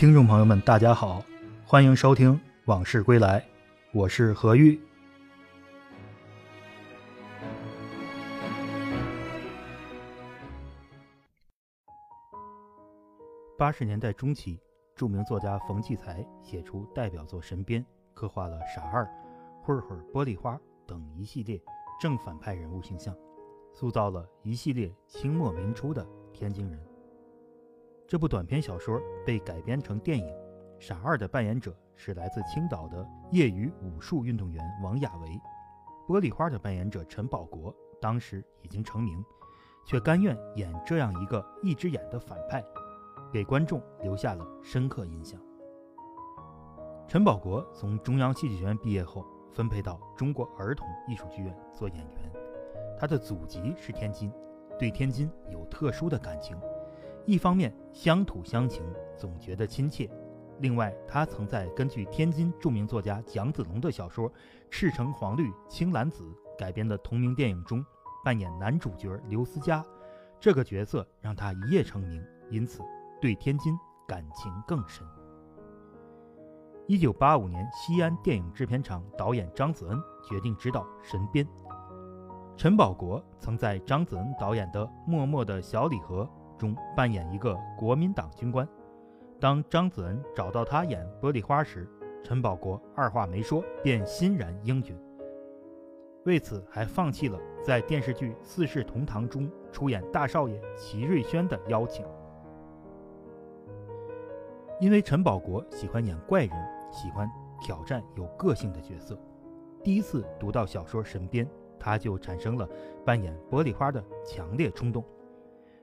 听众朋友们，大家好，欢迎收听《往事归来》，我是何玉。八十年代中期，著名作家冯骥才写出代表作《神鞭》，刻画了傻二、混混、玻璃花等一系列正反派人物形象，塑造了一系列清末民初的天津人。这部短篇小说被改编成电影，《傻二》的扮演者是来自青岛的业余武术运动员王亚维，玻璃花的扮演者陈宝国当时已经成名，却甘愿演这样一个一只眼的反派，给观众留下了深刻印象。陈宝国从中央戏剧学院毕业后，分配到中国儿童艺术剧院做演员，他的祖籍是天津，对天津有特殊的感情。一方面乡土乡情，总觉得亲切；另外，他曾在根据天津著名作家蒋子龙的小说《赤橙黄绿青蓝紫》改编的同名电影中扮演男主角刘思佳，这个角色让他一夜成名，因此对天津感情更深。一九八五年，西安电影制片厂导演张子恩决定执导《神鞭》，陈宝国曾在张子恩导演的《默默的小礼盒》。中扮演一个国民党军官。当张子恩找到他演玻璃花时，陈宝国二话没说便欣然应允。为此，还放弃了在电视剧《四世同堂》中出演大少爷齐瑞轩的邀请。因为陈宝国喜欢演怪人，喜欢挑战有个性的角色，第一次读到小说《神鞭》，他就产生了扮演玻璃花的强烈冲动。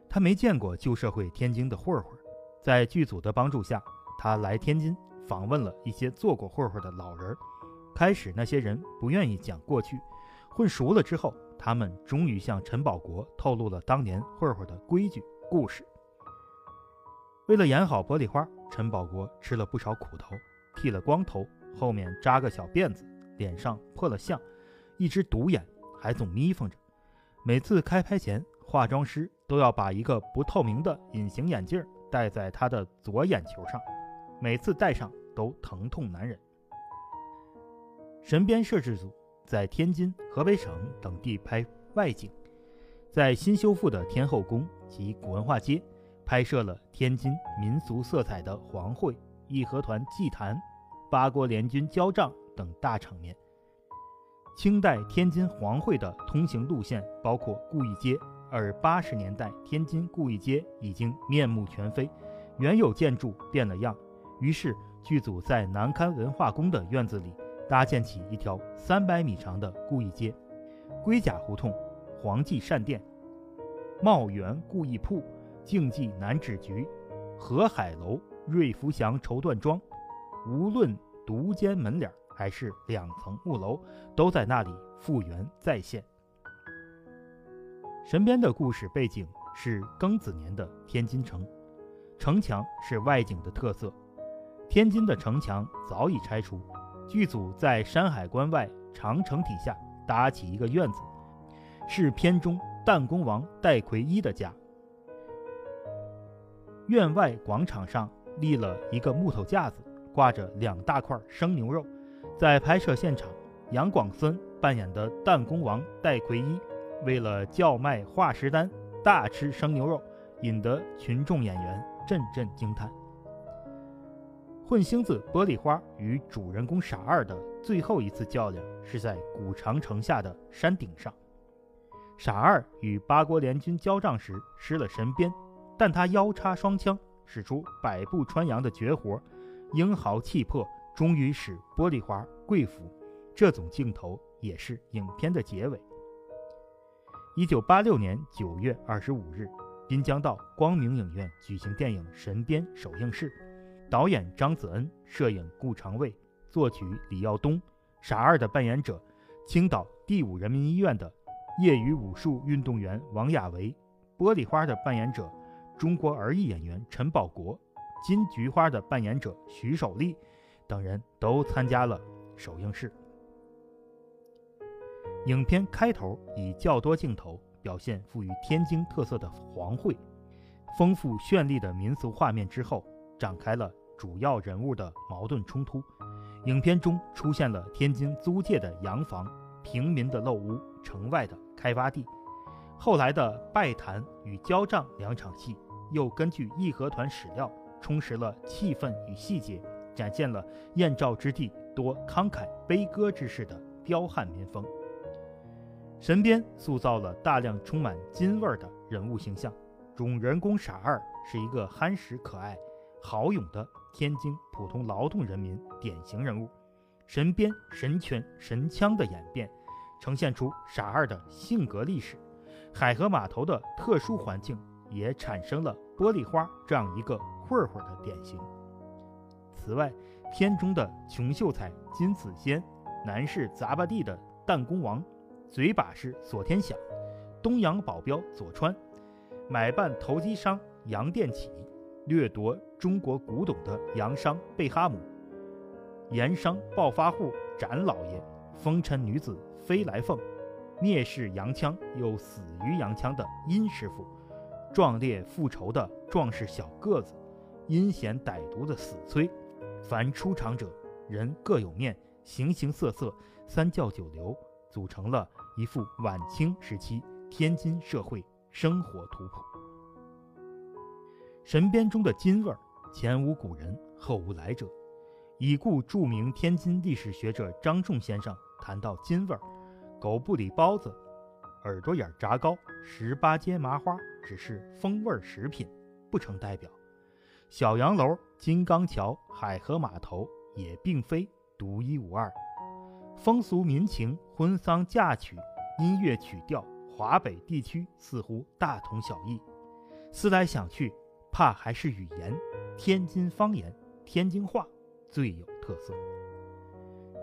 他没见过旧社会天津的混混，在剧组的帮助下，他来天津访问了一些做过混混的老人。开始那些人不愿意讲过去，混熟了之后，他们终于向陈宝国透露了当年混混的规矩故事。为了演好玻璃花，陈宝国吃了不少苦头，剃了光头，后面扎个小辫子，脸上破了相，一只独眼，还总眯缝着。每次开拍前，化妆师都要把一个不透明的隐形眼镜戴在他的左眼球上，每次戴上都疼痛难忍。神鞭摄制组在天津、河北省等地拍外景，在新修复的天后宫及古文化街拍摄了天津民俗色彩的黄会、义和团祭坛、八国联军交战等大场面。清代天津黄会的通行路线包括顾义街。而八十年代，天津顾义街已经面目全非，原有建筑变了样。于是剧组在南刊文化宫的院子里搭建起一条三百米长的顾义街，龟甲胡同、黄记善店、茂源顾义铺、竞技南纸局、河海楼、瑞福祥绸缎庄，无论独间门脸还是两层木楼，都在那里复原再现。神鞭的故事背景是庚子年的天津城，城墙是外景的特色。天津的城墙早已拆除，剧组在山海关外长城底下搭起一个院子，是片中弹弓王戴奎一的家。院外广场上立了一个木头架子，挂着两大块生牛肉。在拍摄现场，杨广森扮演的弹弓王戴奎一。为了叫卖化石丹，大吃生牛肉，引得群众演员阵阵惊叹。混星子玻璃花与主人公傻二的最后一次较量是在古长城下的山顶上。傻二与八国联军交战时失了神鞭，但他腰插双枪，使出百步穿杨的绝活，英豪气魄，终于使玻璃花跪服。这种镜头也是影片的结尾。一九八六年九月二十五日，滨江道光明影院举行电影《神鞭》首映式，导演张子恩，摄影顾长卫，作曲李耀东。傻二的扮演者，青岛第五人民医院的业余武术运动员王亚维；玻璃花的扮演者，中国儿艺演员陈宝国；金菊花的扮演者徐守立等人都参加了首映式。影片开头以较多镜头表现富于天津特色的黄会，丰富绚丽的民俗画面之后，展开了主要人物的矛盾冲突。影片中出现了天津租界的洋房、平民的陋屋、城外的开发地。后来的拜坛与交账两场戏，又根据义和团史料充实了气氛与细节，展现了燕赵之地多慷慨悲歌之士的彪悍民风。神鞭塑造了大量充满金味儿的人物形象，主人公傻二是一个憨实可爱、豪勇的天津普通劳动人民典型人物。神鞭神拳神枪的演变，呈现出傻二的性格历史。海河码头的特殊环境也产生了玻璃花这样一个混混的典型。此外，片中的穷秀才金子仙，南市杂巴地的弹弓王，嘴把式锁天响，东洋保镖左川，买办投机商杨殿启，掠夺中国古董的洋商贝哈姆，盐商暴发户展老爷，风尘女子飞来凤。蔑视洋枪又死于洋枪的殷师傅，壮烈复仇的壮士小个子，阴险歹毒的死崔，凡出场者人各有面，形形色色，三教九流，组成了一幅晚清时期天津社会生活图谱。神鞭中的津味儿，前无古人，后无来者。已故著名天津历史学者张仲先生谈到津味儿。狗不理包子、耳朵眼炸糕、十八街麻花只是风味食品，不成代表。小洋楼、金刚桥、海河码头也并非独一无二。风俗民情、婚丧嫁娶、音乐曲调，华北地区似乎大同小异。思来想去，怕还是语言，天津方言、天津话最有特色。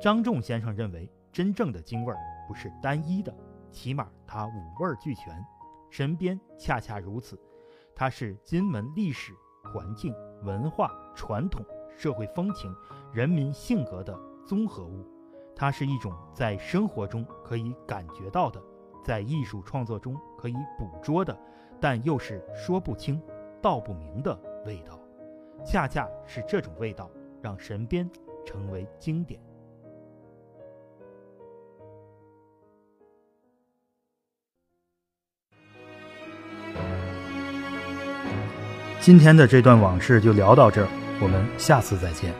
张仲先生认为，真正的京味儿。不是单一的，起码它五味俱全。神鞭恰恰如此，它是金门历史、环境、文化、传统、社会风情、人民性格的综合物。它是一种在生活中可以感觉到的，在艺术创作中可以捕捉的，但又是说不清、道不明的味道。恰恰是这种味道，让神鞭成为经典。今天的这段往事就聊到这儿，我们下次再见。